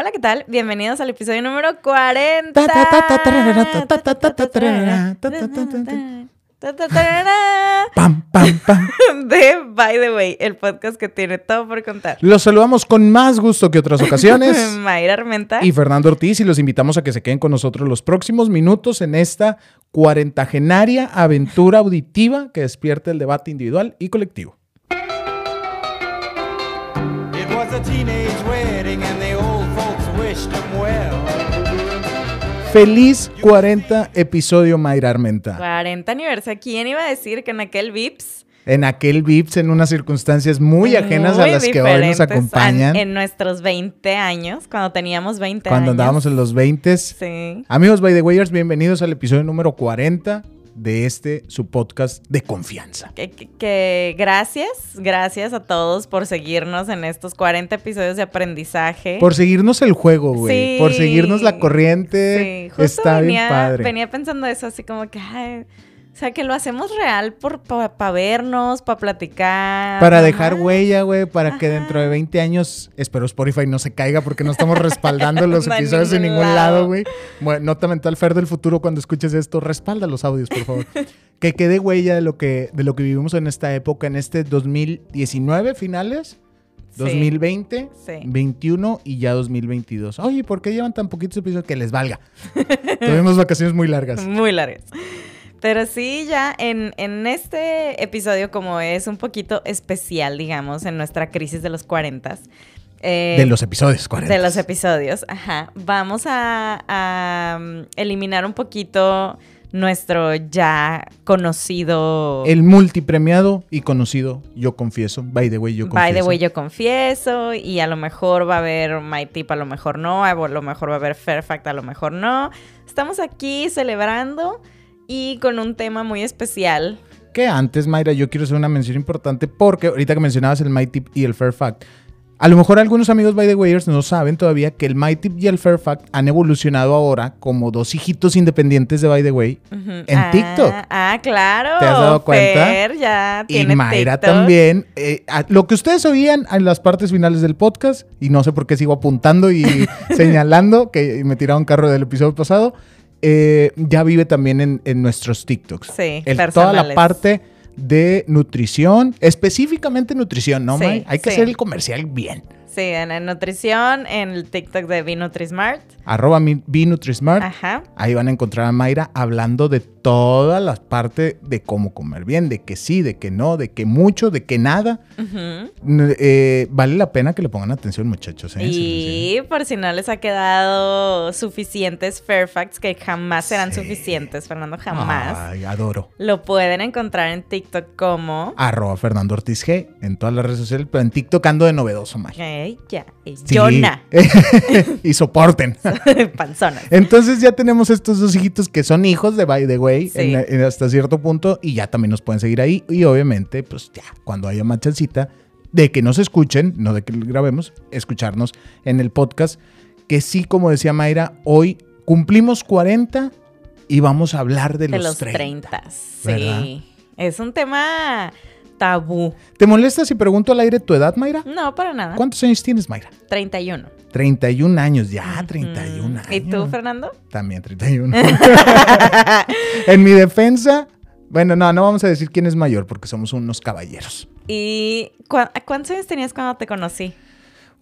Hola, ¿qué tal? Bienvenidos al episodio número 40. Pam, pam, pam. De By the Way, el podcast que tiene todo por contar. Los saludamos con más gusto que otras ocasiones. Mayra Armenta. y Fernando Ortiz y los invitamos a que se queden con nosotros los próximos minutos en esta cuarentagenaria aventura auditiva que despierta el debate individual y colectivo. It was a teenage wedding and the Feliz 40 episodio Mayra Armenta. 40 aniversario. ¿Quién iba a decir que en aquel Vips? En aquel Vips en unas circunstancias muy ajenas a las que hoy nos acompañan. a- En nuestros 20 años, cuando teníamos 20 Cuando años. andábamos en los 20 Sí. Amigos by the Wayers, bienvenidos al episodio número 40 de este su podcast de confianza. Que, que- que gracias, gracias a todos por seguirnos en estos 40 episodios de aprendizaje. Por seguirnos el juego, güey. Sí. Por seguirnos la corriente. Sí, justo Está venía, bien padre. venía pensando eso, así como que, ay, o sea, que lo hacemos real por para vernos, para platicar. Para dejar Ajá. huella, güey, para que dentro de 20 años, espero Spotify no se caiga porque no estamos respaldando los episodios en ningún lado. güey. Bueno, nota mental Fer del futuro cuando escuches esto, respalda los audios, por favor. que quede huella de lo que de lo que vivimos en esta época, en este 2019 finales, Sí. 2020, Sí. 21 y ya 2022. Oye, ¿por qué llevan tan poquitos episodios que les valga? Tuvimos vacaciones muy largas. Muy largas. Pero sí, ya en, en este episodio, como es un poquito especial, digamos, en nuestra crisis de los 40, eh, De los episodios 40. de los episodios, ajá, vamos a, a, um, eliminar un poquito nuestro ya conocido... El multipremiado y conocido, yo confieso. By the way, yo confieso. By the way, yo confieso, y a lo mejor va a haber My Tip, a lo mejor no, a lo mejor va a haber Fair Fact, a lo mejor no. Estamos aquí celebrando y con un tema muy especial. Que antes, Mayra, yo quiero hacer una mención importante porque ahorita que mencionabas el My Tip y el Fair Fact, a lo mejor algunos amigos by the Wayers no saben todavía que el My Tip y el Fair Fact han evolucionado ahora como dos hijitos independientes de By the Way en Ah, TikTok. Ah, claro. ¿Te has dado cuenta? Fer ya Y tiene Mayra TikTok. también. Eh, a- lo que ustedes oían en las partes finales del podcast, y no sé por qué sigo apuntando y señalando que me tiraron carro del episodio pasado, eh, ya vive también en, en nuestros TikToks. Sí, El- toda la parte de nutrición, específicamente nutrición, ¿no, Sí, May? Hay que sí. hacer el comercial bien. Sí, en, en nutrición, en el TikTok de Binutrismart. Arroba BNutriSmart. Ajá. Ahí van a encontrar a Mayra hablando de todas las partes de cómo comer bien, de que sí, de que no, de que mucho, de que nada. N- eh, vale la pena que le pongan atención, muchachos. ¿eh? Sí, sí, Y por si no les ha quedado suficientes Fairfacts, que jamás serán Sí. suficientes, Fernando, jamás. Ay, adoro. Lo pueden encontrar en TikTok como... Arroba Fernando Ortiz G en todas las redes sociales, pero en TikTok ando de novedoso, May. Ey, ya, es Sí. Jonah. y soporten. Panzona. Entonces ya tenemos estos dos hijitos que son hijos de By the Way Sí. en- en hasta cierto punto y ya también nos pueden seguir ahí. Y obviamente, pues ya, cuando haya más chancita, de que nos escuchen, no de que grabemos, escucharnos en el podcast. Que sí, como decía Mayra, hoy cumplimos 40 y vamos a hablar de, De los, los 30. 30. ¿verdad? Sí. Es un tema tabú. ¿Te molesta si pregunto al aire tu edad, Mayra? No, para nada. ¿Cuántos años tienes, Mayra? 31. 31 años, ya, 31 Mm. años. ¿Y tú, Fernando? También 31. en mi defensa, bueno, no, no vamos a decir quién es mayor porque somos unos caballeros. ¿Y cuántos años tenías cuando te conocí?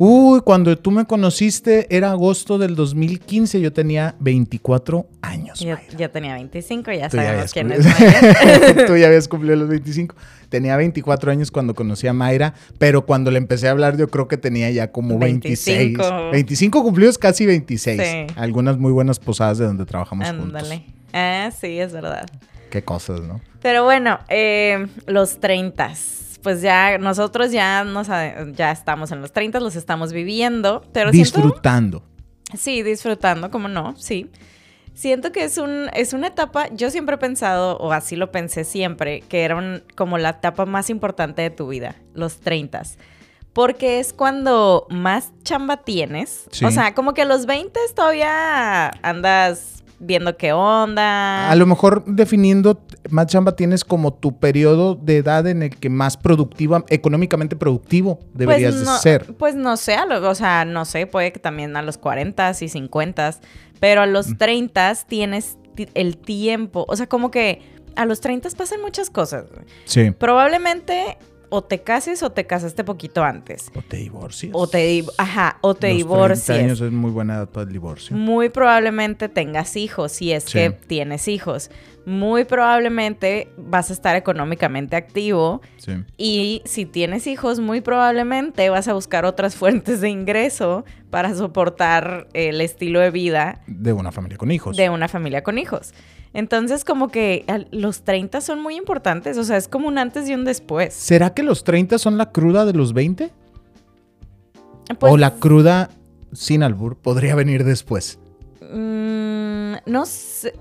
Uy, cuando tú me conociste era agosto del 2015, yo tenía 24 años. Yo, Mayra. yo tenía 25, ya Tú ya sabemos habías quién es mayor. Tú ya habías cumplido los 25. Tenía 24 años cuando conocí a Mayra, pero cuando le empecé a hablar yo creo que tenía ya como 26. 25. 25 cumplidos, casi 26. Sí. Algunas muy buenas posadas de donde trabajamos juntos. Ándale. Ah, sí, es verdad. Qué cosas, ¿no? Pero bueno, eh, los 30. Pues ya nosotros ya nos ya estamos en los 30, los estamos viviendo, pero siento Disfrutando. Sí, disfrutando, ¿cómo no? Sí. Siento que es, un, es una etapa, yo siempre he pensado, o así lo pensé siempre, que era un- como la etapa más importante de tu vida, los 30. Porque es cuando más chamba tienes. Sí. O sea, como que a los 20 todavía andas viendo qué onda. A lo mejor definiendo más chamba tienes como tu periodo de edad en el que más productiva, económicamente productivo deberías pues no, de ser. Pues no sé, o sea, no sé, puede que también a los 40 y 50, pero a los 30 tienes ti- el tiempo, o sea, como que a los 30 pasan muchas cosas. Sí. Probablemente o te cases o te casaste poquito antes. O te divorcias. O te, di- ajá, o te Los 30 divorcies. años es muy buena edad para el divorcio. Muy probablemente tengas hijos, si es Sí. que tienes hijos. Muy probablemente vas a estar económicamente activo. Sí. Y si tienes hijos, muy probablemente vas a buscar otras fuentes de ingreso para soportar el estilo de vida De una familia con hijos. de una familia con hijos. Entonces, como que los 30 son muy importantes, o sea, es como un antes y un después. ¿Será que los 30 son la cruda de los 20? Pues, o la cruda sin albur podría venir después. mm, no sé.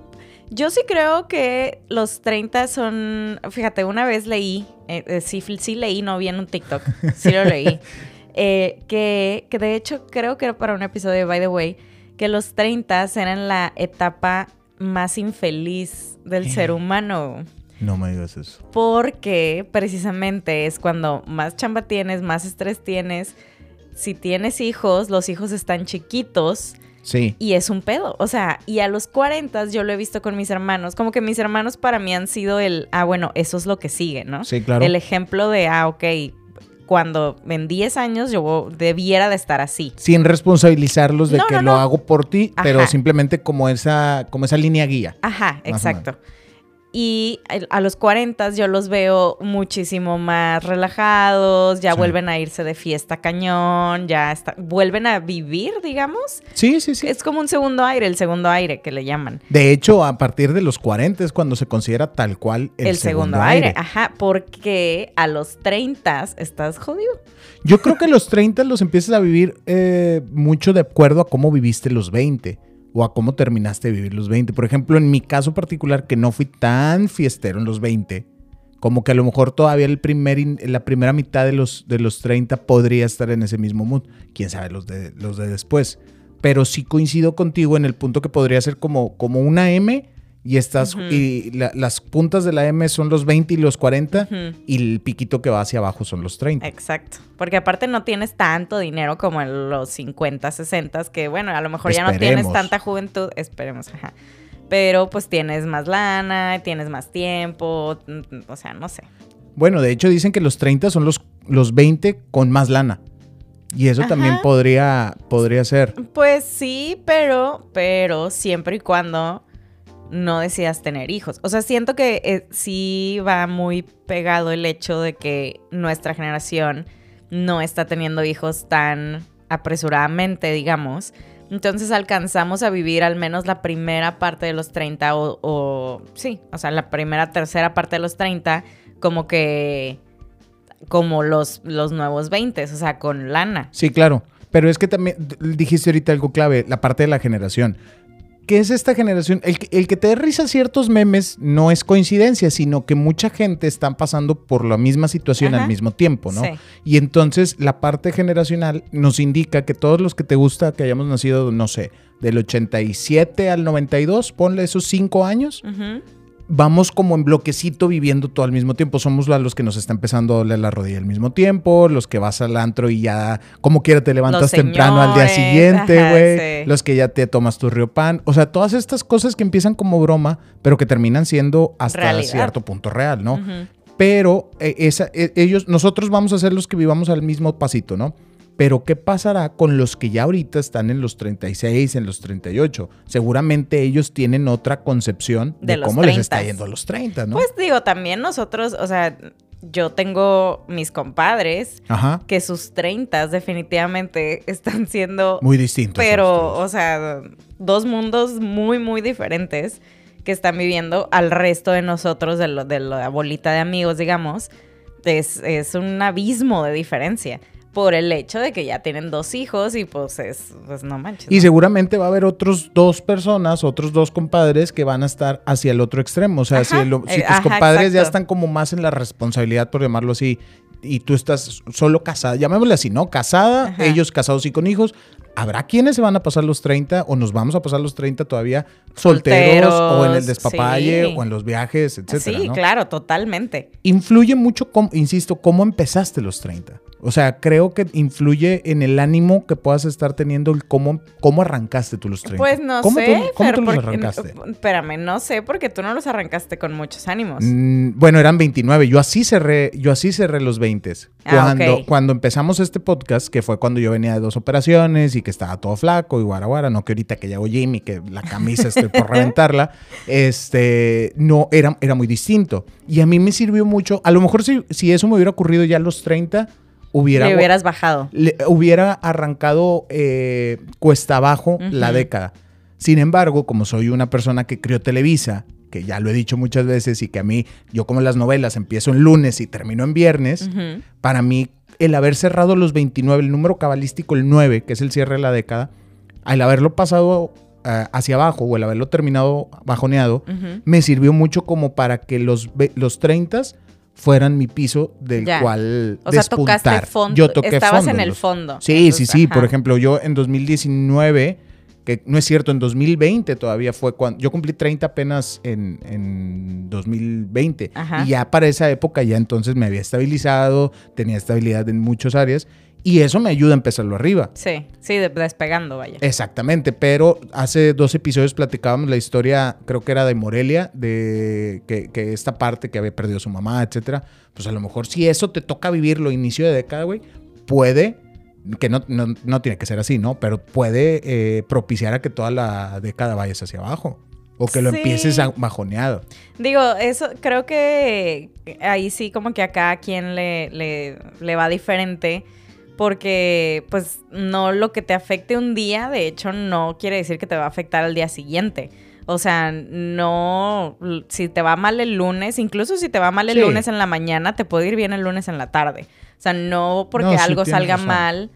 Yo sí creo que los 30 son. Fíjate, una vez leí, eh, eh, sí, sí leí, no vi en un TikTok, sí lo leí. eh, que, que de hecho creo que era para un episodio de By the Way, que los 30 eran la etapa más infeliz del ser humano. No me digas eso. Porque precisamente es cuando más chamba tienes, más estrés tienes. Si tienes hijos, los hijos están chiquitos Sí. y es un pedo. O sea, y a los 40 yo lo he visto con mis hermanos. Como que mis hermanos para mí han sido el, ah, bueno, eso es lo que sigue, ¿no? Sí, claro. El ejemplo de, ah, ok, cuando en 10 años yo debiera de estar así. Sin responsabilizarlos de No, que no, lo hago por ti, pero simplemente como esa, como esa línea guía. Ajá, exacto. Y a los 40 yo los veo muchísimo más relajados, ya Sí. vuelven a irse de fiesta cañón, ya está, vuelven a vivir, digamos. Sí, sí, sí. Es como un segundo aire, el segundo aire que le llaman. De hecho, a partir de los 40 es cuando se considera tal cual el, El, segundo, aire. Ajá, porque a los 30 estás jodido. Yo creo que los 30 los empiezas a vivir eh, mucho de acuerdo a cómo viviste los 20 o a cómo terminaste de vivir los 20. Por ejemplo, en mi caso particular, que no fui tan fiestero en los 20, como que a lo mejor todavía el primer la primera mitad de los, de los 30 podría estar en ese mismo mood. Quién sabe los de, los de después. Pero sí coincido contigo en el punto que podría ser como, como una M y estas y la- las puntas de la M son los 20 y los 40 Ujú. y el piquito que va hacia abajo son los 30. Exacto. Porque aparte no tienes tanto dinero como en los 50, 60, que bueno, a lo mejor ya no tienes tanta juventud, esperemos, ajá. Pero pues tienes más lana, tienes más tiempo, mm, o sea, no sé. Bueno, de hecho dicen que los 30 son los, los 20 con más lana. Y eso Ajá. también podría, podría ser. Pues sí, pero, pero siempre y cuando no decidas tener hijos. O sea, siento que eh, sí va muy pegado el hecho de que nuestra generación no está teniendo hijos tan apresuradamente, digamos. Entonces alcanzamos a vivir al menos la primera parte de los 30 o, o sí, o sea, la primera, tercera parte de los 30 como que como los, los nuevos 20, o sea, con lana. Sí, claro. Pero es que también dijiste ahorita algo clave, la parte de la generación. ¿Qué es esta generación? El, que- el que te dé risa ciertos memes no es coincidencia, sino que mucha gente está pasando por la misma situación Ajá. al mismo tiempo, ¿no? Sí. Y entonces la parte generacional nos indica que todos los que te gusta que hayamos nacido, no sé, del 87 al 92, ponle esos cinco años. Vamos como en bloquecito viviendo todo al mismo tiempo. Somos los que nos está empezando a doler la rodilla al mismo tiempo, los que vas al antro y ya como quiera te levantas temprano al día siguiente, güey. sí. Los que ya te tomas tu río pan. O sea, todas estas cosas que empiezan como broma, pero que terminan siendo hasta Realidad. cierto punto real, ¿no? Pero eh, esa, eh, ellos, nosotros vamos a ser los que vivamos al mismo pasito, ¿no? Pero ¿qué pasará con los que ya ahorita están en los 36, en los 38? Seguramente ellos tienen otra concepción de, cómo les está 30s. yendo a los 30, ¿no? Pues digo, también nosotros, o sea, yo tengo mis compadres Ajá. que sus 30 definitivamente están siendo, Muy distintos. pero, o sea, dos mundos muy, muy diferentes que están viviendo al resto de nosotros, de, lo- de la bolita de amigos, digamos. Es, es un abismo de diferencia por el hecho de que ya tienen dos hijos y pues es, pues no manches. Y seguramente va a haber otros dos personas, otros dos compadres que van a estar hacia el otro extremo. O sea, Ajá, si, eh, tus ajá, compadres ya están como más en la responsabilidad, por llamarlo así, y tú estás solo casada, llamémosle así, ¿no? Casada, Ajá. ellos casados y con hijos. ¿Habrá quienes se van a pasar los 30 o nos vamos a pasar los 30 todavía solteros, o en el despapalle sí. o en los viajes, etcétera, sí, ¿no? claro, totalmente. Influye mucho, cómo- insisto, cómo empezaste los 30. O sea, creo que influye en el ánimo que puedas estar teniendo el cómo, cómo arrancaste tú los 30. Pues no ¿Cómo sé, tú, cómo tú los arrancaste? Espérame, no sé, porque tú no los arrancaste con muchos ánimos. Mm, bueno, eran 29. Yo así cerré, yo así cerré los 20. Ah, Cuando, cuando empezamos este podcast, que fue cuando yo venía de dos operaciones y que estaba todo flaco y guara guara, no que ahorita que ya hago gym y que la camisa estoy por reventarla, este, no, era, era muy distinto. Y a mí me sirvió mucho, a lo mejor si, si eso me hubiera ocurrido ya a los 30, hubiera... Le hubieras bajado. le- hubiera arrancado eh, cuesta abajo la década. Sin embargo, como soy una persona que crió Televisa, que ya lo he dicho muchas veces y que a mí, yo como las novelas empiezo en lunes y termino en viernes, para mí el haber cerrado los 29, el número cabalístico, el 9, que es el cierre de la década, al haberlo pasado eh, hacia abajo o el haberlo terminado bajoneado, me sirvió mucho como para que los, los 30 fueran mi piso del Ya. cual O sea, despuntar. tocaste fondo. Yo toqué Estabas fondo en el fondo. Sí, sí, sí. ajá. Por ejemplo, yo en 2019, que no es cierto, en 2020 todavía fue cuando yo cumplí 30 apenas en, en 2020. Ajá. Y ya para esa época ya entonces me había estabilizado, tenía estabilidad en muchas áreas y eso me ayuda a empezarlo arriba. Sí, sí, de- despegando, vaya. Exactamente, pero hace dos episodios platicábamos la historia, creo que era de Morelia, de que, que esta parte que había perdido a su mamá, etcétera. Pues a lo mejor si eso te toca vivirlo inicio de década, güey, puede, que no, no, no tiene que ser así, ¿no? Pero puede eh, propiciar a que toda la década vayas hacia abajo. O que lo Sí. empieces a bajoneado. Digo, eso creo que ahí sí como que a cada quien le, le, le va diferente. Porque, pues, no lo que te afecte un día, de hecho, no quiere decir que te va a afectar al día siguiente. O sea, no, si te va mal el lunes, incluso si te va mal el Sí. lunes en la mañana, te puede ir bien el lunes en la tarde. O sea, no porque No, algo salga razón. mal,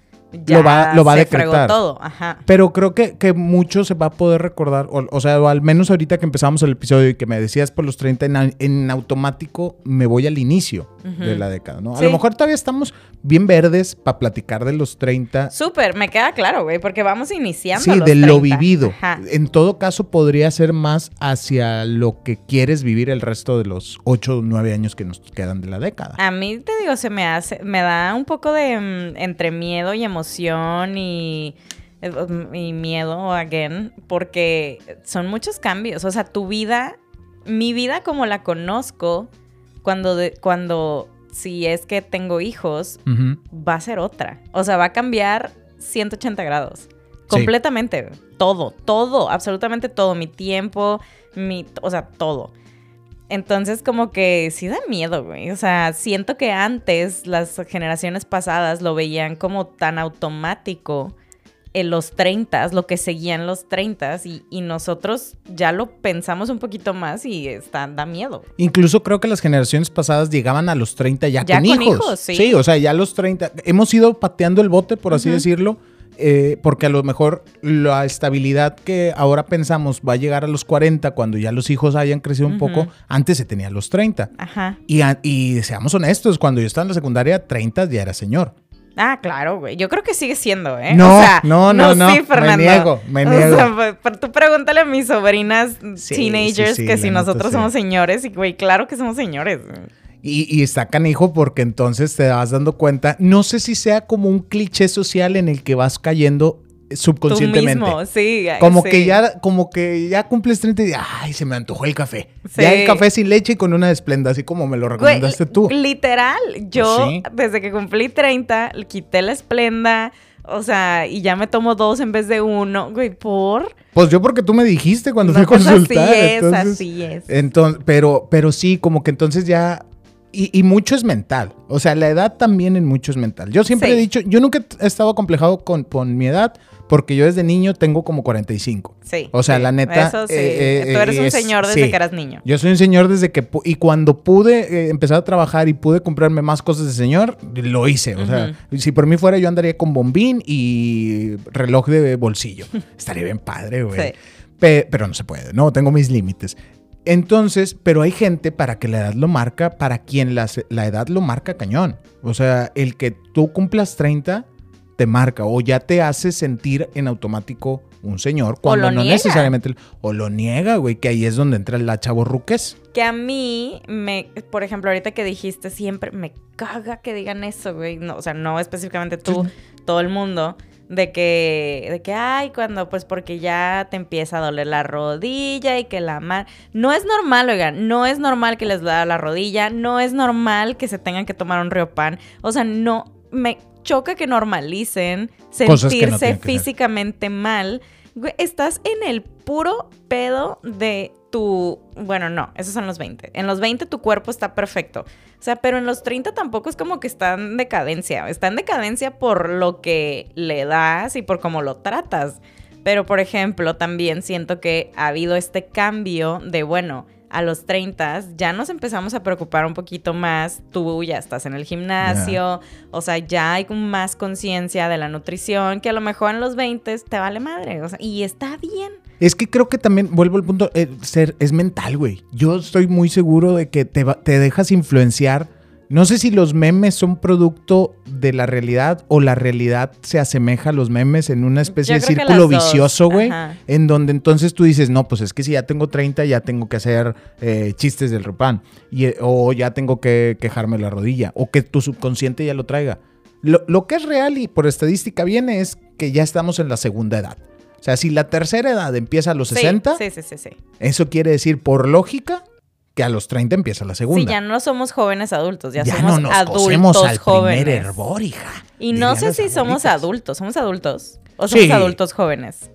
ya Lo va- lo va a se fregó decretar. todo. Ajá. Pero creo que, que mucho se va a poder recordar, o, o sea, o al menos ahorita que empezamos el episodio y que me decías por los 30, en, en automático me voy al inicio Ujú. de la década, ¿no? A Sí. lo mejor todavía estamos bien verdes para platicar de los 30. Súper, me queda claro, güey, porque vamos iniciando. Sí, los de lo 30. vivido. Ajá. En todo caso, podría ser más hacia lo que quieres vivir el resto de los 8 o 9 años que nos quedan de la década. A mí te digo, se me hace, me da un poco de mm, entre miedo y emoción y, eh, y miedo, again, porque son muchos cambios. O sea, tu vida, mi vida como la conozco, cuando, de- cuando, si es que tengo hijos, va a ser otra. O sea, va a cambiar 180 grados. Completamente. Todo, todo, absolutamente todo. Mi tiempo, mi, o sea, todo. Entonces, como que sí da miedo, güey. O sea, siento que antes las generaciones pasadas lo veían como tan automático en los 30, lo que seguían los 30 y, y nosotros ya lo pensamos un poquito más y está, da miedo. Incluso creo que las generaciones pasadas llegaban a los 30 ya, Ya con, con hijos. hijos, sí. o sea, ya a los 30. Hemos ido pateando el bote, por así decirlo, eh, porque a lo mejor la estabilidad que ahora pensamos va a llegar a los 40 cuando ya los hijos hayan crecido un poco, antes se tenía a los 30. Ajá. Y, y seamos honestos, cuando yo estaba en la secundaria, 30 ya era señor. Ah, claro, güey. Yo creo que sigue siendo, ¿eh? No, o sea, no, no, no. Sí, Me Fernando. niego, me O niego. sea, pues, tú pregúntale a mis sobrinas Sí, teenagers sí, sí, que si nosotros somos señores. Y, güey, claro que somos señores. Y, y está canijo porque entonces te vas dando cuenta, no sé si sea como un cliché social en el que vas cayendo Tú subconscientemente. mismo, sí. Como sí. que ya, como que ya cumples 30 y ay, se me antojó el café. Sí. Ya el café sin leche y con una desplenda, así como me lo recomendaste tú. Literal, yo Pues sí. desde que cumplí 30, quité la esplenda, o sea, y ya me tomo dos en vez de uno. Güey, ¿por? Pues yo porque tú me dijiste cuando No, fui a pues consultar. así es, entonces- así es. Entonces, pero, pero sí, como que entonces ya. Y, y mucho es mental. O sea, la edad también en mucho es mental. Yo siempre Sí. he dicho, yo nunca he estado acomplejado con, con mi edad, porque yo desde niño tengo como 45. Sí. O sea, sí, la neta, Eso sí. eh, eh, Tú eres un es- señor desde sí. que eras niño. Yo soy un señor desde que... Y cuando pude eh, empezar a trabajar y pude comprarme más cosas de señor, lo hice. O sea, si por mí fuera, yo andaría con bombín y reloj de bolsillo. Estaría bien padre, güey. Sí. Pe- pero no se puede, ¿no? Tengo mis límites. Entonces, pero hay gente para que la edad lo marca, para quien la, la edad lo marca cañón. O sea, el que tú cumplas 30 te marca o ya te hace sentir en automático un señor cuando no niega. necesariamente o lo niega, güey, que ahí es donde entra la chavorruques. Que a mí, me, por ejemplo, ahorita que dijiste, siempre me caga que digan eso, güey. No, o sea, no específicamente tú, todo el mundo. De que, de que, ay, cuando, pues porque ya te empieza a doler la rodilla y que la mano. No es normal, oigan, no es normal que les duela la rodilla, no es normal que se tengan que tomar un riopan. O sea, no, me choca que normalicen no sentirse físicamente mal. Estás en el puro pedo de tu... Bueno, no, esos son los 20. En los 20 tu cuerpo está perfecto. O sea, pero en los 30 tampoco es como que está en decadencia. Está en decadencia por lo que le das y por cómo lo tratas. Pero, por ejemplo, también siento que ha habido este cambio de, bueno, a los 30 ya nos empezamos a preocupar un poquito más. Tú ya estás en el gimnasio, o sea, ya hay más conciencia de la nutrición, que a lo mejor en los 20 te vale madre. O sea, y está bien. Es que creo que también, vuelvo al punto, eh, ser, es mental, güey. Yo estoy muy seguro de que te, dejas influenciar. No sé si los memes son producto de la realidad o la realidad se asemeja a los memes en una especie de círculo vicioso, güey. En donde entonces tú dices, no, pues es que si ya tengo 30, ya tengo que hacer eh, chistes del repan. Y, eh, o ya tengo que quejarme la rodilla. O que tu subconsciente ya lo traiga. Lo, lo que es real y por estadística viene es que ya estamos en la segunda edad. O sea, si la tercera edad empieza a los Sí, 60, Sí, sí, sí, sí. eso quiere decir, por lógica, que a los 30 empieza la segunda. Sí, ya no somos jóvenes adultos, ya, Ya somos no nos adultos al jóvenes. primer hervor, hija. y no sé si somos adultos, somos adultos o somos Sí. adultos jóvenes.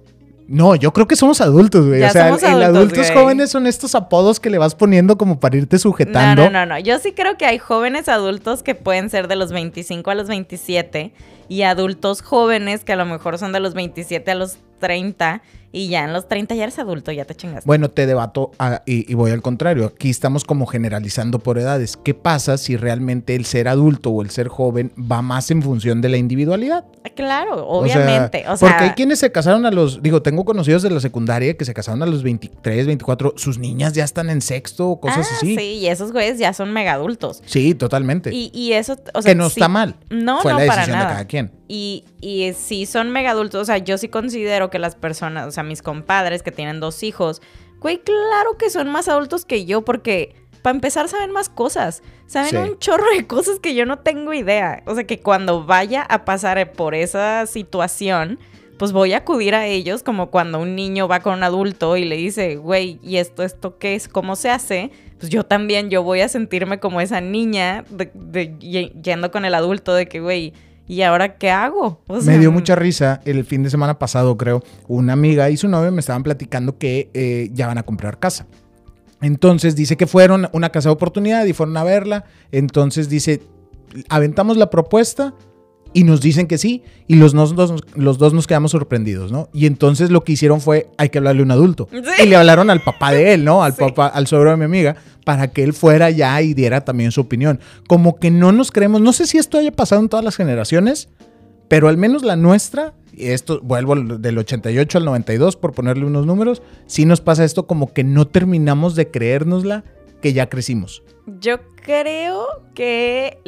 No, yo creo que somos adultos, güey. Ya o sea, somos el adultos, adultos güey. jóvenes son estos apodos que le vas poniendo como para irte No, sujetando. no, no, no. Yo sí creo que hay jóvenes adultos que pueden ser de los 25 a los 27 y adultos jóvenes que a lo mejor son de los 27 a los 30 y ya en los 30 ya eres adulto, ya te chingaste. Bueno, te debato ah, y, y voy al contrario. Aquí estamos como generalizando por edades. ¿Qué pasa si realmente el ser adulto o el ser joven va más en función de la individualidad? claro, O sea, obviamente. O sea, porque hay quienes se casaron a los, digo, tengo conocidos de la secundaria que se casaron a los 23, 24, sus niñas ya están en sexto o cosas ah, así. Sí, y esos güeyes ya son mega adultos. Sí, totalmente. Y, y eso, o sea, que no sí- está mal. No, Fue no, la para decisión de cada quien. Y, y sí son mega adultos. O sea, yo sí considero que las personas, o sea, mis compadres que tienen dos hijos, güey, claro que son más adultos que yo porque, para empezar, saben más cosas. Saben Sí. un chorro de cosas que yo no tengo idea. O sea, que cuando vaya a pasar por esa situación, pues voy a acudir a ellos como cuando un niño va con un adulto y le dice, güey, ¿y esto, esto qué es? ¿Cómo se hace? Pues yo también, yo voy a sentirme como esa niña de, de- y- yendo con el adulto de que, güey, ¿y ahora qué hago? O me dio mucha risa el fin de semana pasado, creo. Una amiga y su novio me estaban platicando que eh, ya van a comprar casa. Entonces dice que fueron a una casa de oportunidad y fueron a verla. Entonces dice, aventamos la propuesta y nos dicen que sí. Y los, nos- dos, los dos nos quedamos sorprendidos, ¿no? Y entonces lo que hicieron fue, hay que hablarle a un adulto. Sí. Y le hablaron al papá de él, ¿no? Al Sí. papá, al suegro de mi amiga, para que él fuera ya y diera también su opinión. Como que no nos creemos, no sé si esto haya pasado en todas las generaciones, pero al menos la nuestra, y esto vuelvo del 88 al 92 por ponerle unos números, sí nos pasa esto como que no terminamos de creérnosla que ya crecimos. Yo creo que,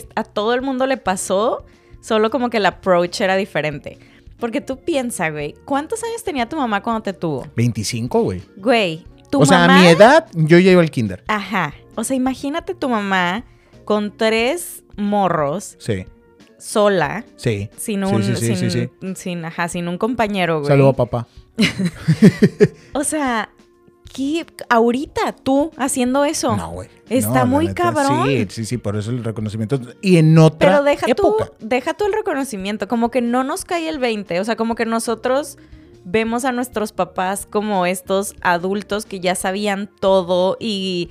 que a todo el mundo le pasó, solo como que el approach era diferente. Porque tú piensas, güey, ¿cuántos años tenía tu mamá cuando te tuvo? 25, güey. Güey, tu O sea, mamá... a mi edad yo ya iba al kinder. Ajá. O sea, imagínate tu mamá con tres morros, Sí, sola, sí. sin un... sí, sí, sin, sí, sin- ajá, sin un compañero, güey. Saludo a papá. O sea, ¿qué? Ahorita tú haciendo eso. No, güey. Está No, muy neta, cabrón. Sí, sí, sí, por eso el reconocimiento. Y en otra Pero deja época. tú, deja tú el reconocimiento, como que no nos cae el 20, o sea, como que nosotros vemos a nuestros papás como estos adultos que ya sabían todo y,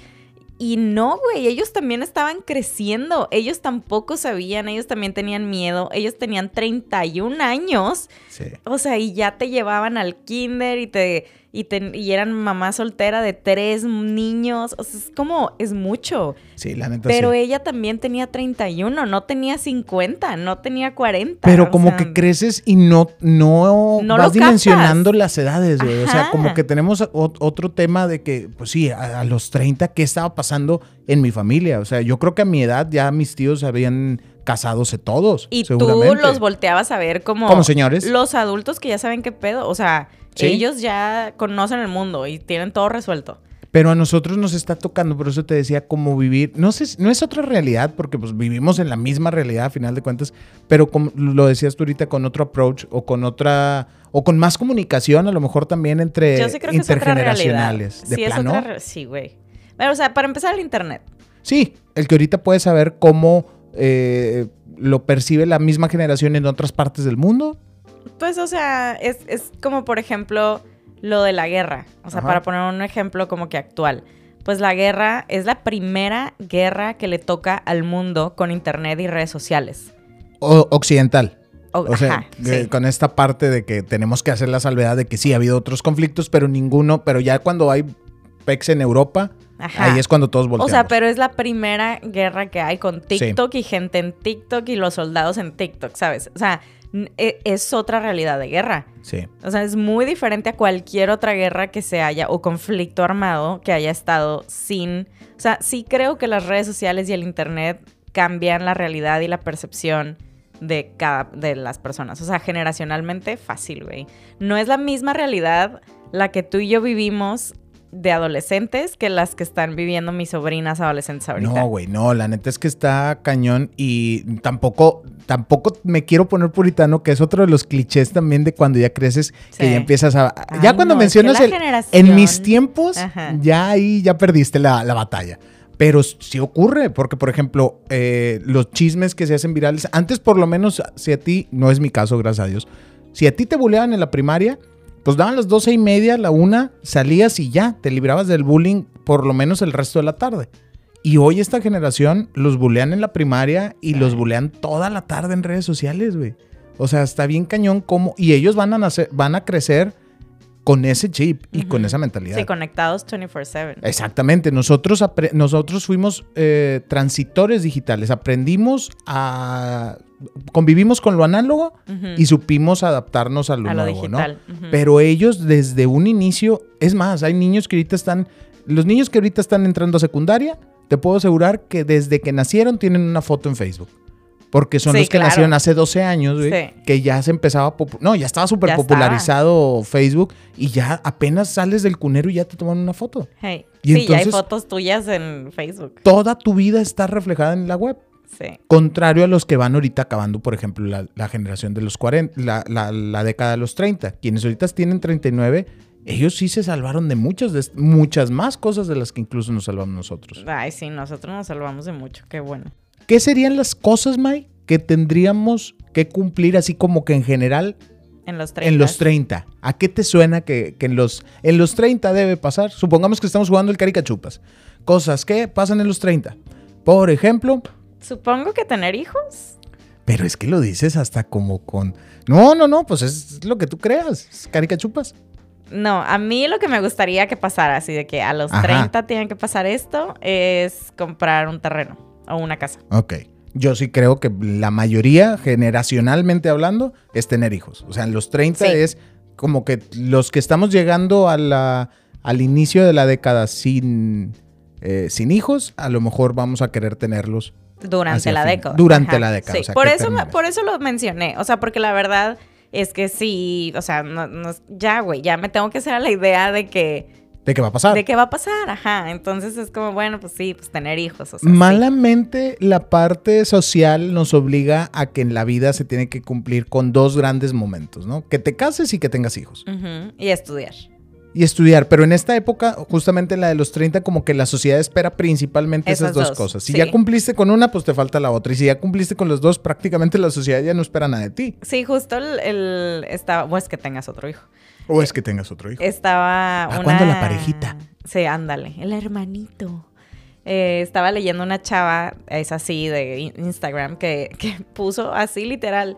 y no, güey, ellos también estaban creciendo, ellos tampoco sabían, ellos también tenían miedo, ellos tenían 31 años, Sí. o sea, y ya te llevaban al kinder y te y, ten- y eran mamá soltera de tres niños. O sea, es como, es mucho. Sí, la neta Pero sí. ella también tenía 31, no tenía 50, no tenía 40. Pero como sea, que creces y no, no, No vas dimensionando las edades, güey. O sea, como que tenemos otro tema de que, pues sí, a, a los 30, ¿qué estaba pasando en mi familia? O sea, yo creo que a mi edad ya mis tíos habían casadose todos, Y tú los volteabas a ver como... Como señores. Los adultos que ya saben qué pedo. O sea, Sí. ellos ya conocen el mundo y tienen todo resuelto. Pero a nosotros nos está tocando, por eso te decía, cómo vivir. No sé, no es otra realidad, porque pues vivimos en la misma realidad a final de cuentas, pero como lo decías tú ahorita, con otro approach o con otra, o con más comunicación, a lo mejor también entre Yo sí creo que es otra realidad. intergeneracionales. De sí, es otra... Sí, güey. Pero, o sea, para empezar el internet. Sí, el que ahorita puede saber cómo eh, lo percibe la misma generación en otras partes del mundo. Pues, o sea, es, es como, por ejemplo, lo de la guerra. O sea, Ajá. para poner un ejemplo como que actual. Pues la guerra es la primera guerra que le toca al mundo con internet y redes sociales. O occidental. O- O sea, ajá, que sí. con esta parte de que tenemos que hacer la salvedad de que sí ha habido otros conflictos, pero ninguno, pero ya cuando hay PEX en Europa, Ajá. ahí es cuando todos O volteamos. sea, pero es la primera guerra que hay con TikTok y gente en TikTok y los soldados en TikTok, ¿sabes? O sea, es otra realidad de guerra. Sí. O sea, es muy diferente a cualquier otra guerra que se haya o conflicto armado que haya estado sin... O sea, sí creo que las redes sociales y el internet cambian la realidad y la percepción de cada de las personas. O sea, generacionalmente fácil, güey. No es la misma realidad la que tú y yo vivimos de adolescentes que las que están viviendo mis sobrinas adolescentes ahorita. No, güey, no, la neta es que está cañón y tampoco, tampoco me quiero poner puritano, que es otro de los clichés también de cuando ya creces, que ya empiezas a... Ay, ya cuando no, es que mencionas la el... generación- En mis tiempos, Ajá. ya ahí ya perdiste la, la batalla. Pero sí ocurre, porque por ejemplo, eh, los chismes que se hacen virales, antes por lo menos, si a ti, no es mi caso, gracias a Dios, si a ti te buleaban en la primaria, pues daban las doce y media, la una, salías y ya, te librabas del bullying por lo menos el resto de la tarde. Y hoy esta generación los bulean en la primaria y los bulean toda la tarde en redes sociales, güey. O sea, está bien cañón como... Y ellos van a, nacer, van a crecer con ese chip y con esa mentalidad. Sí, conectados 24/7. Exactamente, nosotros, nosotros fuimos eh, transitores digitales, aprendimos a... convivimos con lo análogo y supimos adaptarnos a lo, a lo nuevo, ¿no? digital. ujú. Pero ellos desde un inicio, es más, hay niños que ahorita están, los niños que ahorita están entrando a secundaria, te puedo asegurar que desde que nacieron tienen una foto en Facebook. Porque son Sí, los que claro. nacieron hace 12 años, güey, Sí. que ya se empezaba No, ya estaba súper popularizado Facebook y ya apenas sales del cunero y ya te toman una foto. Hey. Y sí, ya hay fotos tuyas en Facebook. Toda tu vida está reflejada en la web. Sí. Contrario a los que van ahorita acabando, por ejemplo, la, la generación de los 40, la, la- la década de los 30. Quienes ahorita tienen 39, ellos sí se salvaron de muchas, de, muchas más cosas de las que incluso nos salvamos nosotros. Ay, sí, nosotros nos salvamos de mucho. Qué bueno. ¿Qué serían las cosas, Mike, que tendríamos que cumplir así como que en general En los 30. en los 30? ¿A qué te suena que, que en, los, en los 30 debe pasar? Supongamos que estamos jugando el caricachupas. Cosas que pasan en los 30. Por ejemplo, Supongo que tener hijos. Pero es que lo dices hasta como con. No, no, no, pues es lo que tú creas. Es caricachupas. No, a mí lo que me gustaría que pasara, así de que a los Ajá. 30 tienen que pasar esto, es comprar un terreno o una casa. Ok. Yo sí creo que la mayoría, generacionalmente hablando, es tener hijos. O sea, en los 30 Sí. es como que los que estamos llegando a la, al inicio de la década sin, eh, sin hijos, a lo mejor vamos a querer tenerlos. Durante la década. Durante la década, Sí, o sea, por, eso, por eso lo mencioné. O sea, porque la verdad es que sí, o sea, no- no- ya, güey, ya me tengo que hacer a la idea de que, ¿De qué va a pasar? de qué va a pasar. Ajá. Entonces es como, bueno, pues sí, pues tener hijos. O sea, sí. Malamente la parte social nos obliga a que en la vida se tiene que cumplir con dos grandes momentos, ¿no? Que te cases y que tengas hijos. Ujú, Y estudiar. Y estudiar, pero en esta época, justamente en la de los 30, como que la sociedad espera principalmente esas, Esas dos, dos, cosas. Si sí. ya cumpliste con una, pues te falta la otra. Y si ya cumpliste con los dos, prácticamente la sociedad ya no espera nada de ti. Sí, justo el, el estaba, o es que tengas otro hijo. O es que tengas otro hijo. Estaba ¿A una... cuándo la parejita? Sí, ándale, el hermanito. Eh, estaba leyendo una chava, es así, de in- Instagram, que, que puso así literal,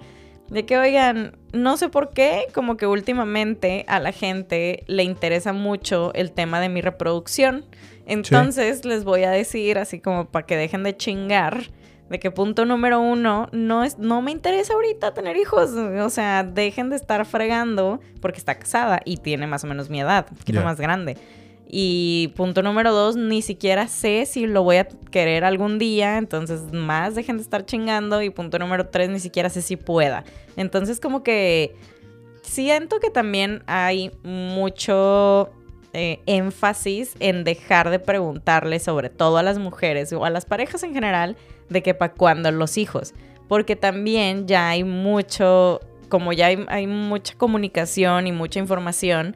De que, oigan, no sé por qué, como que últimamente a la gente le interesa mucho el tema de mi reproducción. Entonces les voy a decir, así como para que dejen de chingar, de que punto número uno, no, es, no me interesa ahorita tener hijos. O sea, dejen de estar fregando porque está casada y tiene más o menos mi edad, un poquito más grande. Y punto número dos, ni siquiera sé si lo voy a querer algún día, entonces más dejen de estar chingando. Y punto número tres, ni siquiera sé si pueda. Entonces como que siento que también hay mucho eh, énfasis en dejar de preguntarle sobre todo a las mujeres o a las parejas en general de que para cuándo los hijos. Porque también ya hay mucho, como ya hay, hay mucha comunicación y mucha información,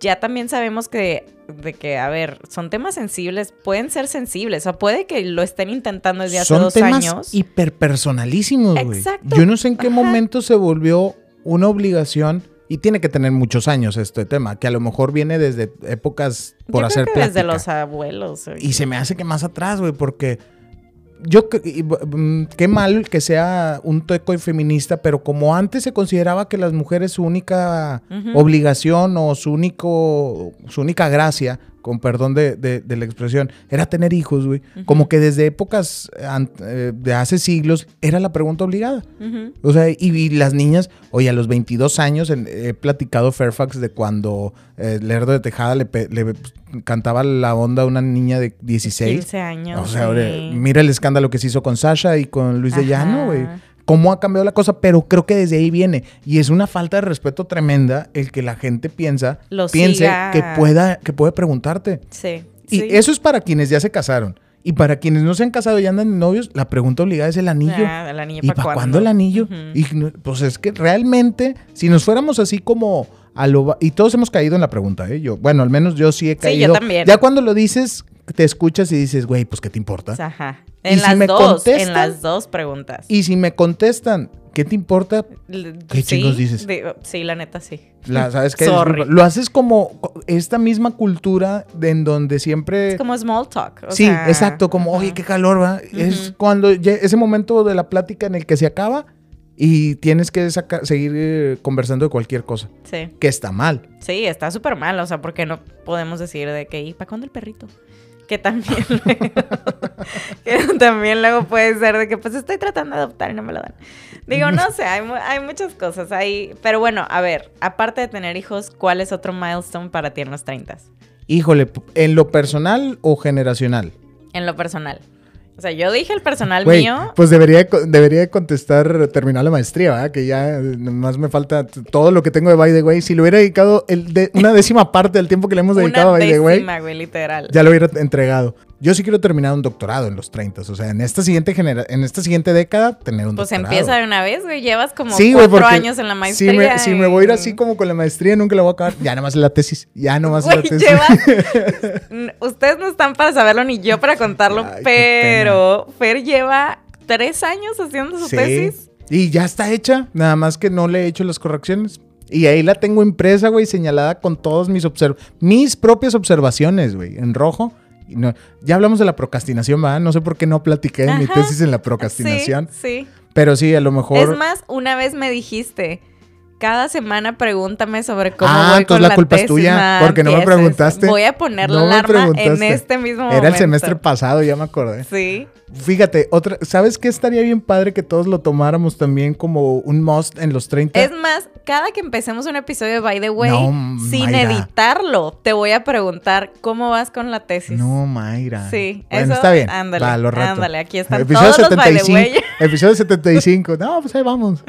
ya también sabemos que, de que, a ver, son temas sensibles, pueden ser sensibles, o puede que lo estén intentando desde hace Son dos temas años. hiperpersonalísimos, güey. Exacto. Yo no sé en qué Ajá. momento se volvió una obligación y tiene que tener muchos años este tema, que a lo mejor viene desde épocas por Yo hacer creo que desde los abuelos. oye. Y se me hace que más atrás, güey, porque yo, mm, qué mal que sea un teco feminista, pero como antes se consideraba que las mujeres su única obligación o su único, su única gracia, con perdón de, de- de la expresión, era tener hijos, güey. Como que desde épocas eh, de hace siglos era la pregunta obligada. O sea, y, y las niñas, oye, a los 22 años en- he platicado Fairfax de cuando eh, Lerdo de Tejada le, le cantaba la onda a una niña de 16. 15 años. O sea, sí. mira el escándalo que se hizo con Sasha y con Luis de Ajá. Llano, güey. Cómo ha cambiado la cosa, pero creo que desde ahí viene. Y es una falta de respeto tremenda el que la gente piensa, Lo piense siga. que pueda, que puede preguntarte. Sí. Y sí. eso es para quienes ya se casaron. Y para quienes no se han casado y andan novios, la pregunta obligada es el anillo. Ah, el anillo ¿Y pa' para cuándo? cuándo el anillo? Y pues es que realmente, si nos fuéramos así como a lo... Y todos hemos caído en la pregunta, ¿eh? Yo, bueno, al menos yo sí he Sí, caído. yo también. Ya cuando lo dices, te escuchas y dices, güey, pues ¿qué te importa? Ajá. ¿Y En si las me dos, contestan? en las dos preguntas. Y si me contestan, ¿qué te importa? ¿Qué chingos dices? sí, la neta sí. La- ¿Sabes qué? Sorry. Lo haces como co- esta misma cultura de en donde siempre... Es como small talk. o sí, sea, exacto, como, oye, qué calor, va. Es Ujú. cuando ya- ese momento de la plática en el que se acaba y tienes que saca- seguir eh, conversando de cualquier cosa, Sí. que está mal. Sí, está súper mal. O sea, porque no podemos decir de que, ¿y para cuándo el perrito? Que también, luego, que también luego puede ser de que, pues estoy tratando de adoptar y no me lo dan. Digo, no sé, hay, hay muchas cosas ahí. Pero bueno, a ver, aparte de tener hijos, ¿cuál es otro milestone para ti en los 30? Híjole, ¿en lo personal o generacional? En lo personal. O sea, yo dije el personal mío. pues debería, debería de contestar terminar la maestría, ¿verdad? Que ya nomás me falta todo lo que tengo de By the Way. Si le hubiera dedicado el de- una décima parte del tiempo que le hemos dedicado Una a By the Way, güey, literal. ya lo hubiera entregado. Yo sí quiero terminar un doctorado en los 30. O sea, en esta siguiente genera en esta siguiente década, tener un Pues doctorado. empieza de una vez, güey. Llevas como Sí, cuatro años en la Si maestría. me, si me voy a ir así como con la maestría, nunca la voy a acabar. Ya nomás la tesis. Ya nomás la Güey, tesis. lleva- N- Ustedes no están para saberlo ni yo para contarlo, Ay, pero Fer lleva tres años haciendo su Sí. tesis. Y ya está hecha. Nada más que no le he hecho las correcciones. Y ahí la tengo impresa, güey, señalada con todos mis observ mis propias observaciones, güey, en rojo. No- ya hablamos de la procrastinación, ¿verdad? No sé por qué no platiqué de mi tesis en la procrastinación. Sí, sí. Pero sí, a lo mejor. Es más, una vez me dijiste, cada semana pregúntame sobre cómo Ah, voy entonces con la la, culpa es tuya, porque no me preguntaste. Voy a poner la No me alarma en este mismo momento. Era el semestre pasado, ya me acordé. Sí. Fíjate, otra, ¿sabes qué estaría bien padre que todos lo tomáramos también como un must en los 30? Es más, cada que empecemos un episodio de By the Way, No, sin Mayra. editarlo, te voy a preguntar cómo vas con la tesis. No, Mayra. Sí, bueno, eso, está bien. ándale, Va, lo rato. ándale, aquí están episodio todos los by the way. Episodio 75. No, pues ahí vamos.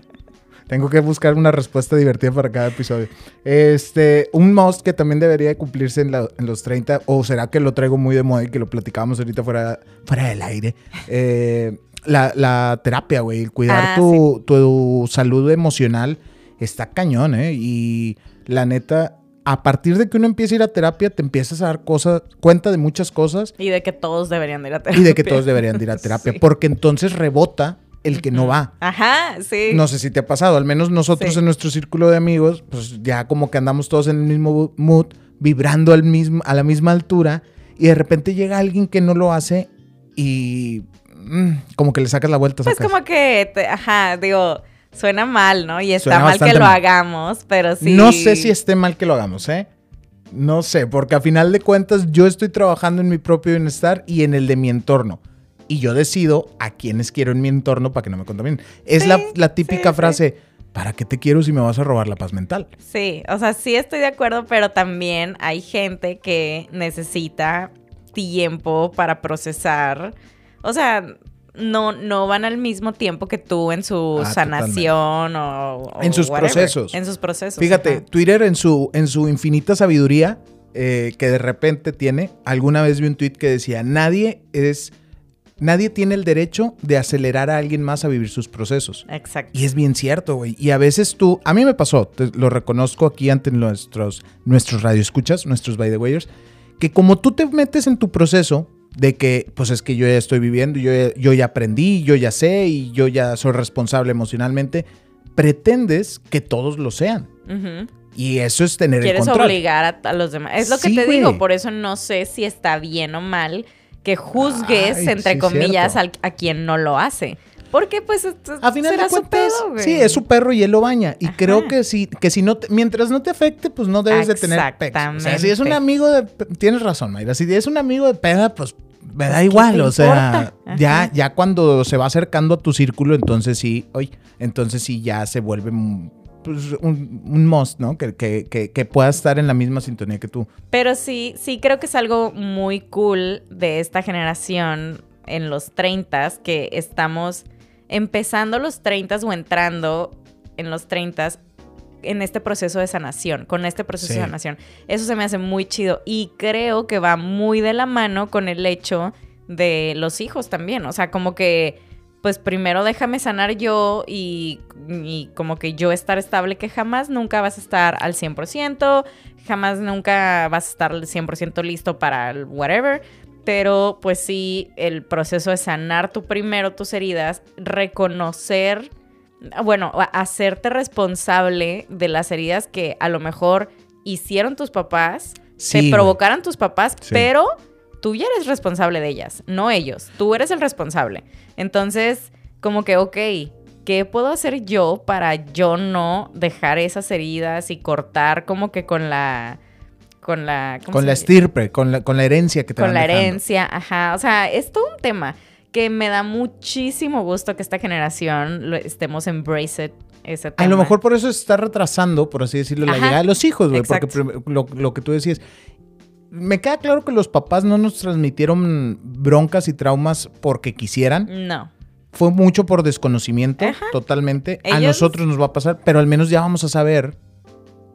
Tengo que buscar una respuesta divertida para cada episodio. Este, un must que también debería de cumplirse en, la- en los 30, o será que lo traigo muy de moda y que lo platicábamos ahorita fuera, fuera del aire. Eh, la, la terapia, güey, el cuidar Ah, tu, tu salud emocional está cañón, ¿eh? Y la neta, a partir de que uno empieza a ir a terapia, te empiezas a dar cosas, cuenta de muchas cosas Y de que todos deberían de ir a terapia. y de que todos deberían de ir a terapia, Sí. porque entonces rebota el que no va. Ajá, sí. No sé si te ha pasado, al menos nosotros Sí. en nuestro círculo de amigos, pues ya como que andamos todos en el mismo mood, vibrando al mismo, a la misma altura, y de repente llega alguien que no lo hace y mm, como que le sacas la vuelta. Pues sacas. como que, te- ajá, digo, Suena mal, ¿no? Y está Suena mal que lo mal. hagamos, pero sí. No sé si esté mal que lo hagamos, ¿eh? No sé, porque a final de cuentas yo estoy trabajando en mi propio bienestar y en el de mi entorno. Y yo decido a quienes quiero en mi entorno para que no me contaminen. Es Sí, la, la típica sí, sí. frase, ¿para qué te quiero si me vas a robar la paz mental? Sí, o sea, sí estoy de acuerdo, pero también hay gente que necesita tiempo para procesar. O sea, no, no van al mismo tiempo que tú en su Ah, sanación o, o En sus whatever. procesos. En sus procesos. Fíjate, ajá. Twitter en su, en su infinita sabiduría eh, que de repente tiene, alguna vez vi un tweet que decía, nadie es, nadie tiene el derecho de acelerar a alguien más a vivir sus procesos. Exacto. Y es bien cierto, güey. Y a veces tú, a mí me pasó, te- lo reconozco aquí ante nuestros, nuestros radioescuchas, nuestros by the wayers, que como tú te metes en tu proceso de que, pues es que yo ya estoy viviendo, yo ya, yo ya aprendí, yo ya sé y yo ya soy responsable emocionalmente, pretendes que todos lo sean. Y eso es tener el Quieres control. obligar a, a los demás. Es lo que te digo, por eso no sé si está bien o mal que juzgues, Ay, entre sí, comillas, al- a quien no lo hace. Porque pues A final será de cuentas, sí, es su perro y él lo baña. Y Ajá. creo que sí, que si no, te- mientras no te afecte, pues no debes de tener pex. O sea, si es un amigo de, tienes razón, Mayra. Si es un amigo de peda, pues me da Pues, ¿qué igual. O sea, ya, ya cuando se va acercando a tu círculo, entonces sí, oye, entonces sí ya se vuelve pues, un, un must, ¿no? Que, que, que, que pueda estar en la misma sintonía que tú. Pero sí, sí creo que es algo muy cool de esta generación en los 30 que estamos empezando los 30 o entrando en los 30 en este proceso de sanación, con este proceso Sí. de sanación. Eso se me hace muy chido y creo que va muy de la mano con el hecho de los hijos también, o sea, como que pues primero déjame sanar yo y, y como que yo estar estable, que jamás nunca vas a estar al 100%, jamás nunca vas a estar al 100% listo para el whatever, pero pues sí, el proceso de sanar tú primero tus heridas, reconocer, bueno, hacerte responsable de las heridas que a lo mejor hicieron tus papás, Sí, güey. provocaron tus papás, Sí. pero tú ya eres responsable de ellas, no ellos. Tú eres el responsable. Entonces, como que, ok, ¿qué puedo hacer yo para yo no dejar esas heridas y cortar como que con la... Con la... ¿cómo Con la estirpe, con la, con la herencia que te Con van la dejando. herencia, ajá. O sea, es todo un tema que me da muchísimo gusto que esta generación lo estemos embrace it, ese tema. A lo mejor por eso se está retrasando, por así decirlo, la Ajá, llegada de los hijos, güey. Porque lo que tú decías. Me queda claro que los papás no nos transmitieron broncas y traumas porque quisieran. No. Fue mucho por desconocimiento, Ajá. totalmente. A nosotros nos va a pasar, pero al menos ya vamos a saber.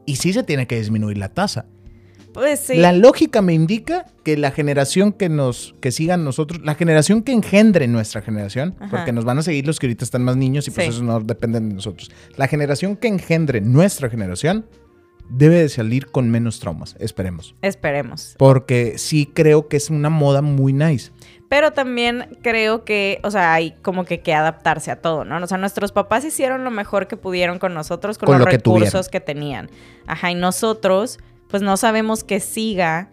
Y sí se tiene que disminuir la tasa. Pues sí. La lógica me indica que la generación que nos, que sigan nosotros, la generación que engendre nuestra generación, Ajá. porque nos van a seguir los que ahorita están más niños y pues Sí. eso no dependen de nosotros. La generación que engendre nuestra generación debe de salir con menos traumas, esperemos. Esperemos. Porque sí creo que es una moda muy nice. Pero también creo que, o sea, hay como que que adaptarse a todo, ¿no? O sea, nuestros papás hicieron lo mejor que pudieron con nosotros, con, Con los lo recursos que tenían. Ajá, y nosotros, pues no sabemos qué siga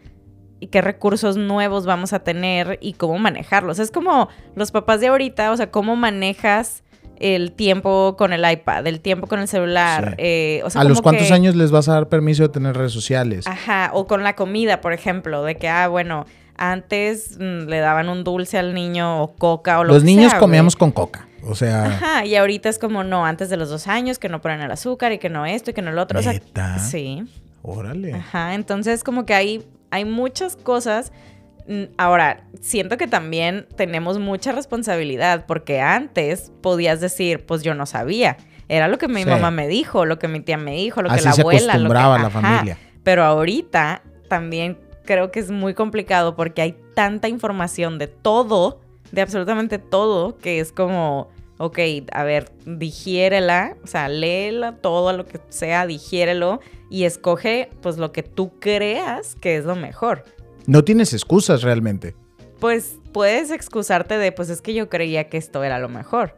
y qué recursos nuevos vamos a tener y cómo manejarlos. Es como los papás de ahorita, o sea, cómo manejas el tiempo con el iPad, el tiempo con el celular. Sí. eh, o sea, ¿A los cuántos que- años les vas a dar permiso de tener redes sociales? Ajá, o con la comida, por ejemplo, de que, ah, bueno, antes mm, le daban un dulce al niño o coca o lo los que niños sea, comíamos güey. con coca. O sea, Ajá, y ahorita es como, no, antes de los dos años, que no ponen el azúcar y que no esto y que no lo otro. O sea, ¿Neta? sí. órale. Ajá, entonces como que hay, hay muchas cosas. Mm, Ahora, siento que también tenemos mucha responsabilidad porque antes podías decir, pues yo no sabía. Era lo que mi Sí. mamá me dijo, lo que mi tía me dijo, lo que la se abuela. lo que- la ajá. familia. Pero ahorita también creo que es muy complicado porque hay tanta información de todo, de absolutamente todo, que es como, ok, a ver, digiérela, o sea, léela todo, lo que sea, digiérelo y escoge pues lo que tú creas que es lo mejor. No tienes excusas realmente. Pues puedes excusarte de, pues es que yo creía que esto era lo mejor.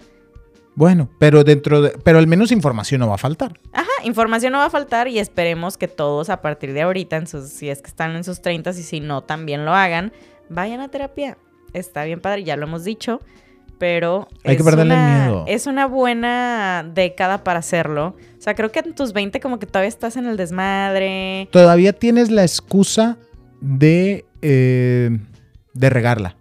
Bueno, pero dentro de, pero al menos información no va a faltar. Ajá, información no va a faltar y esperemos que todos a partir de ahorita, en sus, si es que están en sus 30 y si no, también lo hagan, vayan a terapia. Está bien padre, ya lo hemos dicho, pero Hay que perderle una- miedo. Es una buena década para hacerlo. O sea, creo que en tus 20 como que todavía estás en el desmadre. Todavía tienes la excusa de, eh, de regarla.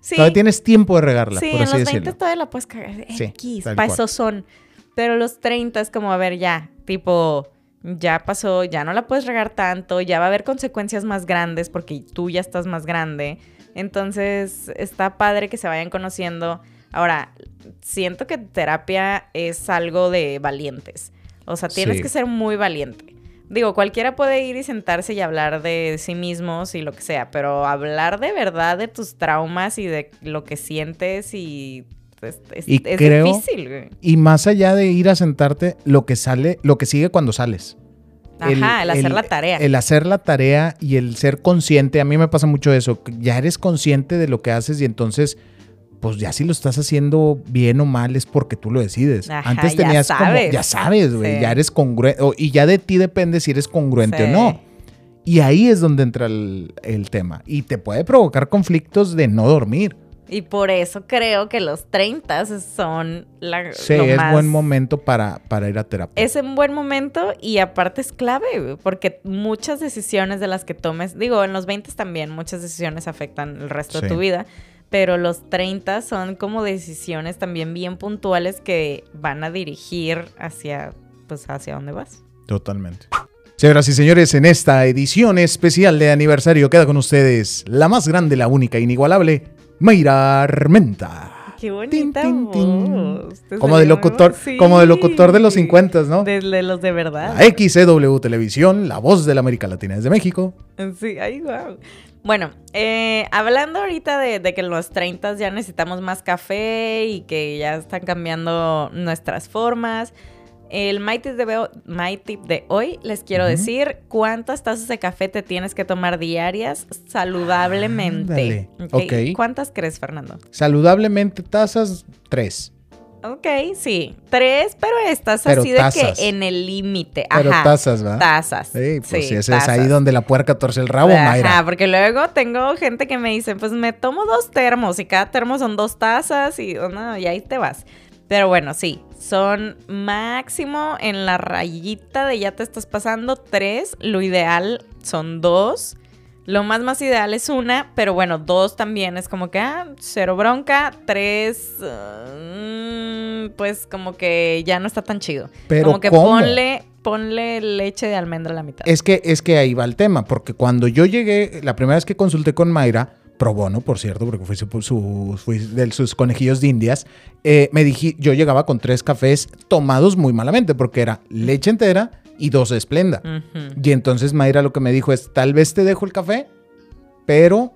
Sí, Todavía tienes tiempo de regarla, sí por en así los decirlo. 20 todavía la puedes cagar. Sí, X, cual. eso son. Pero los 30 es como, a ver, ya, tipo, ya pasó, ya no la puedes regar tanto, ya va a haber consecuencias más grandes porque tú ya estás más grande. Entonces, está padre que se vayan conociendo. Ahora, siento que terapia es algo de valientes. O sea, tienes Sí. que ser muy valiente. Digo, cualquiera puede ir y sentarse y hablar de sí mismos y lo que sea, pero hablar de verdad de tus traumas y de lo que sientes y es, es- Y es creo- difícil, güey. Y más allá de ir a sentarte, lo que sale, lo que sigue cuando sales. Ajá, el, hacer la tarea. El hacer la tarea y el ser consciente. A mí me pasa mucho eso. Ya eres consciente de lo que haces y entonces, pues ya si lo estás haciendo bien o mal es porque tú lo decides. Ajá, Antes ya tenías como, ya sabes, güey, Sí. ya eres congruente. Y ya de ti depende si eres congruente o no. Y ahí es donde entra el, el tema. Y te puede provocar conflictos de no dormir. Y por eso creo que los 30 son la, Sí, lo es más- buen momento para, para ir a terapia. Es un buen momento y aparte es clave, porque muchas decisiones de las que tomes, digo, en los 20 también muchas decisiones afectan el resto de tu vida, pero los 30 son como decisiones también bien puntuales que van a dirigir hacia, pues, hacia dónde vas. Totalmente. Señoras y señores, en esta edición especial de aniversario queda con ustedes la más grande, la única, inigualable, Mayra Armenta. Qué bonita Tin, tin, tin. voz. Te Como de locutor, Sí. como de locutor de los 50, ¿no? De, de los de verdad. La XCW Televisión, la voz de la América Latina desde México. Sí, ay, wow. Bueno, eh, hablando ahorita de, de que en los 30 ya necesitamos más café y que ya están cambiando nuestras formas. El My Tip de, veo- My Tip de hoy les quiero decir cuántas tazas de café te tienes que tomar diarias saludablemente. Ándale. ¿ok? Ok. ¿Cuántas crees, Fernando? Saludablemente, tazas, tres. Ok, sí. Tres, pero estás Pero así de tazas. que en el límite. Pero Ajá. tazas, ¿verdad? Tazas. Sí, pues Sí, ese es ahí tazas. donde la puerca torce el rabo, Ajá, Mayra. porque luego tengo gente que me dice, pues me tomo dos termos y cada termo son dos tazas y, oh, no, y ahí te vas. Pero bueno, sí, son máximo en la rayita de ya te estás pasando tres. Lo ideal son dos. Lo más más ideal es una, pero bueno, dos también es como que, ah, cero bronca. Tres, mm, pues como que ya no está tan chido. Pero como que ¿cómo? ponle, ponle leche de almendra a la mitad. Es que, es que ahí va el tema, porque cuando yo llegué, la primera vez que consulté con Mayra, pro bono, por cierto, porque fui, su, su- fui de sus conejillos de indias, eh, me dije, yo llegaba con tres cafés tomados muy malamente, porque era leche entera y dos de esplenda. Y entonces Mayra lo que me dijo es, tal vez te dejo el café, pero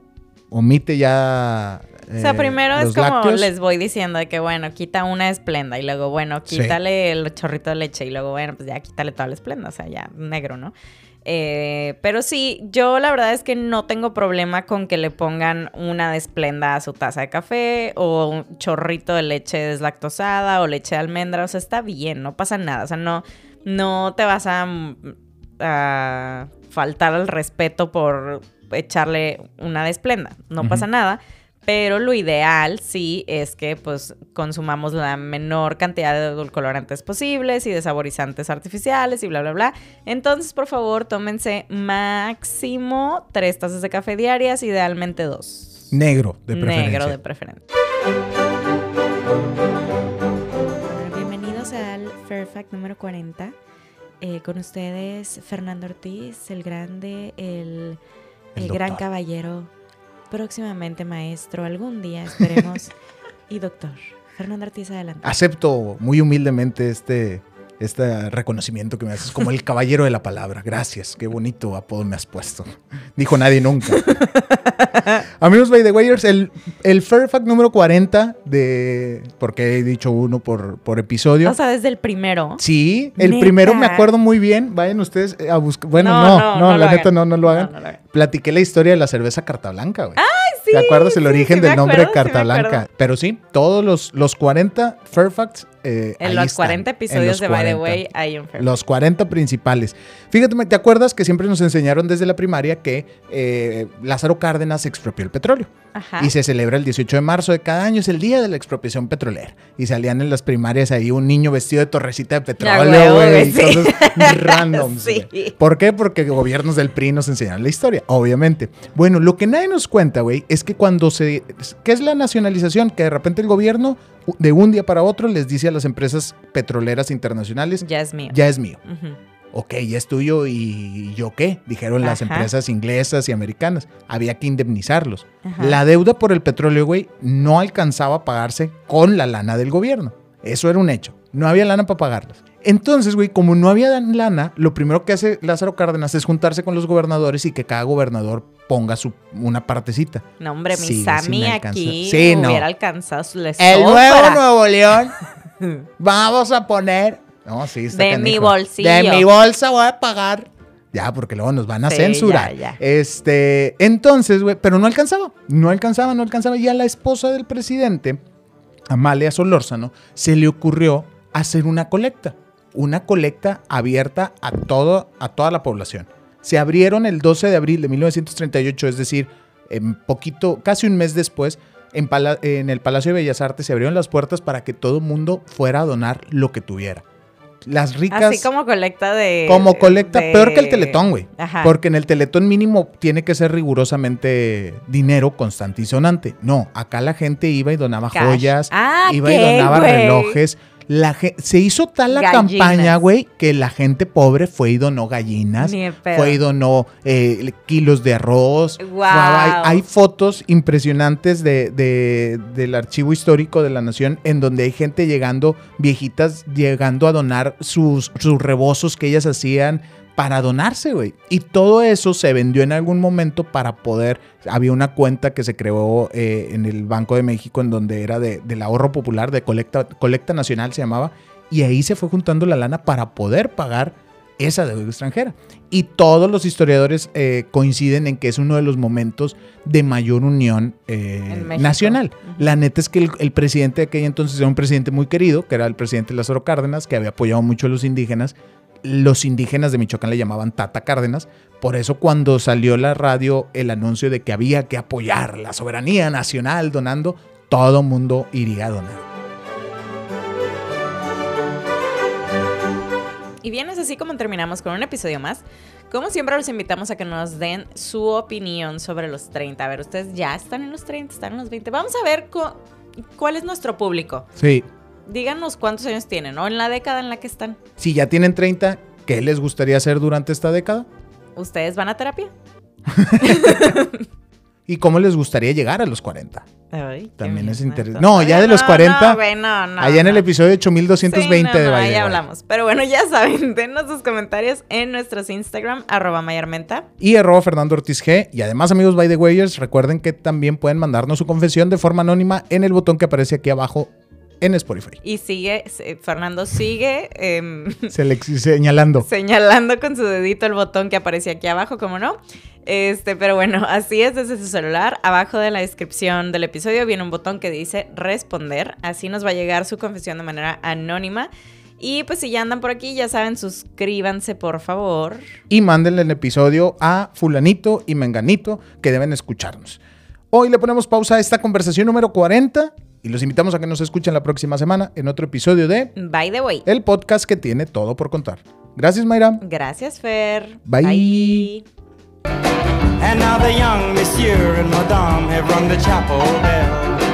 omite ya... O sea, eh, primero es como lácteos. les voy diciendo de que, bueno, quita una esplenda y luego, bueno, Sí. quítale el chorrito de leche y luego, bueno, pues ya quítale toda la esplenda, o sea, ya negro, ¿no? Eh, pero sí, yo la verdad es que no tengo problema con que le pongan una de esplenda a su taza de café o un chorrito de leche deslactosada o leche de almendra, o sea, está bien, no pasa nada, o sea, no, no te vas a, a faltar al respeto por echarle una de esplenda, no pasa nada. Pero lo ideal sí es que pues consumamos la menor cantidad de edulcorantes posibles y de saborizantes artificiales y bla, bla, bla. Entonces, por favor, tómense máximo tres tazas de café diarias, idealmente dos. Negro, de preferencia. Negro de preferencia. Número 40. Eh, con ustedes, Fernando Ortiz, el grande, el, El el gran caballero, próximamente maestro, algún día esperemos, y doctor. Fernando Ortiz, adelante. Acepto muy humildemente este, este reconocimiento que me haces como el caballero de la palabra. Gracias, qué bonito apodo me has puesto. Dijo nadie nunca. Amigos by the Wayers, el, el Fair Fact número 40 de... Porque he dicho uno por, por episodio. O sea, desde el primero. sí, el ¿Neta? primero me acuerdo muy bien. Vayan ustedes a buscar... Bueno, No, no, no, no, no la neta no, no lo hagan. Platiqué la historia de la cerveza Carta Blanca, güey. Sí, ¿Te acuerdas el sí, origen sí del nombre sí Carta Blanca? Pero sí, todos los, los 40 Fairfacts eh, En los están, 40 en episodios de By the 40. Way hay un Fair Los 40 principales. Fíjate, ¿te acuerdas que siempre nos enseñaron desde la primaria que eh, Lázaro Cárdenas expropió el petróleo? Ajá. Y se celebra el 18 de marzo de cada año, es el día de la expropiación petrolera. Y salían en las primarias ahí un niño vestido de torrecita de petróleo, güey, y sí. cosas randoms. Sí. ¿Por qué? Porque gobiernos del PRI nos enseñaron la historia, obviamente. Bueno, lo que nadie nos cuenta, güey, es que cuando se... ¿Qué es la nacionalización? Que de repente el gobierno, de un día para otro, les dice a las empresas petroleras internacionales, Ya es mío. ya es mío. Ok, ya es tuyo y yo qué, dijeron las empresas inglesas y americanas. Había que indemnizarlos. Ajá. La deuda por el petróleo, güey, no alcanzaba a pagarse con la lana del gobierno. Eso era un hecho. No había lana para pagarlas. Entonces, güey, como no había lana, lo primero que hace Lázaro Cárdenas es juntarse con los gobernadores y que cada gobernador ponga su, una partecita. No, hombre, mi Sí, Sammy aquí Sí, no. hubiera alcanzado su El nuevo Nuevo León. Vamos a poner. No, sí, está De mi bolsillo. De mi bolsa voy a pagar. Ya, porque luego nos van a Sí, censurar. ya, ya. Este, entonces, güey, pero no alcanzaba. No alcanzaba, no alcanzaba. Y a la esposa del presidente, Amalia Solórzano, se le ocurrió hacer una colecta. Una colecta abierta a, todo, a toda la población. Se abrieron el 12 de abril de 1938, es decir, en poquito, casi un mes después, en, Pala- en el Palacio de Bellas Artes se abrieron las puertas para que todo el mundo fuera a donar lo que tuviera. Las ricas. Así como colecta de. Como colecta, de- peor que el Teletón, güey. Porque en el Teletón mínimo tiene que ser rigurosamente dinero constante y sonante. No, acá la gente iba y donaba Cash. joyas, Ah, iba y ¿qué, donaba güey? relojes. La se hizo tal la Gallinas. campaña, güey, que la gente pobre fue y donó gallinas, fue y donó eh, kilos de arroz. Hay fotos impresionantes de, de- del archivo histórico de la nación en donde hay gente llegando, viejitas, llegando a donar sus, sus rebozos que ellas hacían para donarse, güey. Y todo eso se vendió en algún momento para poder. Había una cuenta que se creó eh, en el Banco de México en donde era de, del ahorro popular, de colecta, colecta nacional se llamaba. Y ahí se fue juntando la lana para poder pagar esa deuda extranjera. Y todos los historiadores eh, coinciden en que es uno de los momentos de mayor unión eh, nacional. La neta es que el, el presidente de aquella entonces era un presidente muy querido, que era el presidente Lázaro Cárdenas, que había apoyado mucho a los indígenas. Los indígenas de Michoacán le llamaban Tata Cárdenas. Por eso cuando salió la radio el anuncio de que había que apoyar la soberanía nacional donando, todo mundo iría a donar. Y bien, es así como terminamos con un episodio más. Como siempre, los invitamos a que nos den su opinión sobre los 30. A ver, ustedes ya están en los 30, están en los 20. Vamos a ver cu- cuál es nuestro público. Sí, Díganos cuántos años tienen o en la década en la que están. si ya tienen 30, ¿qué les gustaría hacer durante esta década? ¿Ustedes van a terapia? ¿Y cómo les gustaría llegar a los 40? Ay, También es interesante. No, ya de los 40, No, no, no, Allá en el no. episodio 8220 Sí, no, de no, the ahí hablamos. Pero bueno, ya saben, denos sus comentarios en nuestros Instagram, arroba mayarmenta. Y arroba Fernando Ortiz G. Y además, amigos By the Wayers, recuerden que también pueden mandarnos su confesión de forma anónima en el botón que aparece aquí abajo en Spotify. Y sigue, Fernando sigue em, señalando. señalando con su dedito el botón que aparece aquí abajo, como no. Este, pero bueno, así es desde su celular. Abajo de la descripción del episodio viene un botón que dice responder. Así nos va a llegar su confesión de manera anónima. Y pues si ya andan por aquí, ya saben, suscríbanse por favor. Y mándenle el episodio a Fulanito y Menganito que deben escucharnos. Hoy le ponemos pausa a esta conversación número 40 y los invitamos a que nos escuchen la próxima semana en otro episodio de By the way. El podcast que tiene todo por contar. Gracias, Mayra. Gracias, Fer. Bye. Bye. And now the young monsieur and madame have rung the chapel bell.